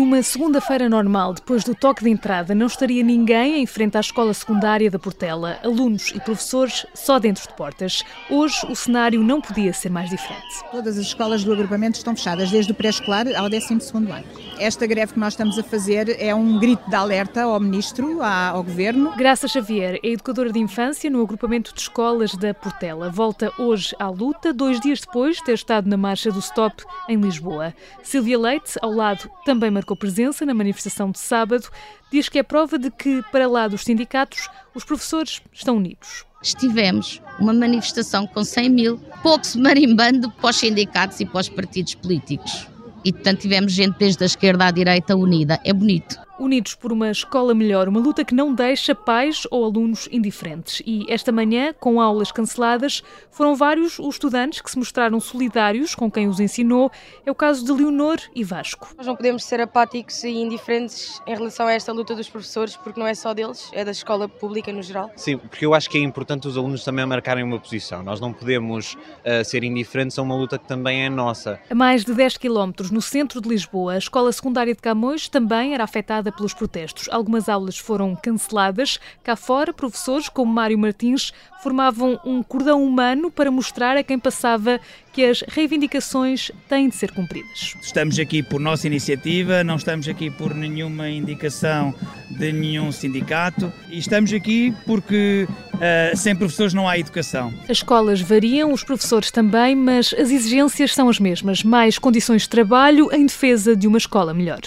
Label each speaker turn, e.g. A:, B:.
A: Numa segunda-feira normal, depois do toque de entrada, não estaria ninguém em frente à escola secundária da Portela, alunos e professores só dentro de portas. Hoje o cenário não podia ser mais diferente.
B: Todas as escolas do agrupamento estão fechadas, desde o pré-escolar ao 12º ano. Esta greve que nós estamos a fazer é um grito de alerta ao Ministro, ao Governo.
A: Graça Xavier é educadora de infância no agrupamento de escolas da Portela. Volta hoje à luta, dois dias depois de ter estado na marcha do Stop em Lisboa. Silvia Leite, ao lado, também marcou presença na manifestação de sábado. Diz que é prova de que, para lá dos sindicatos, os professores estão unidos.
C: Estivemos uma manifestação com 100 mil, pouco se marimbando para os sindicatos e para os partidos políticos. E, portanto, tivemos gente desde a esquerda à direita unida. É bonito.
A: Unidos por uma escola melhor, uma luta que não deixa pais ou alunos indiferentes. E esta manhã, com aulas canceladas, foram vários os estudantes que se mostraram solidários com quem os ensinou. É o caso de Leonor e Vasco.
D: Nós não podemos ser apáticos e indiferentes em relação a esta luta dos professores, porque não é só deles, é da escola pública no geral.
E: Sim, porque eu acho que é importante os alunos também marcarem uma posição. Nós não podemos uh, ser indiferentes a uma luta que também é nossa.
A: A mais de 10 quilómetros no centro de Lisboa, a escola secundária de Camões também era afetada pelos protestos. Algumas aulas foram canceladas. Cá fora, professores como Mário Martins formavam um cordão humano para mostrar a quem passava que as reivindicações têm de ser cumpridas.
F: Estamos aqui por nossa iniciativa, não estamos aqui por nenhuma indicação de nenhum sindicato e estamos aqui porque uh, sem professores não há educação.
A: As escolas variam, os professores também, mas as exigências são as mesmas: mais condições de trabalho em defesa de uma escola melhor.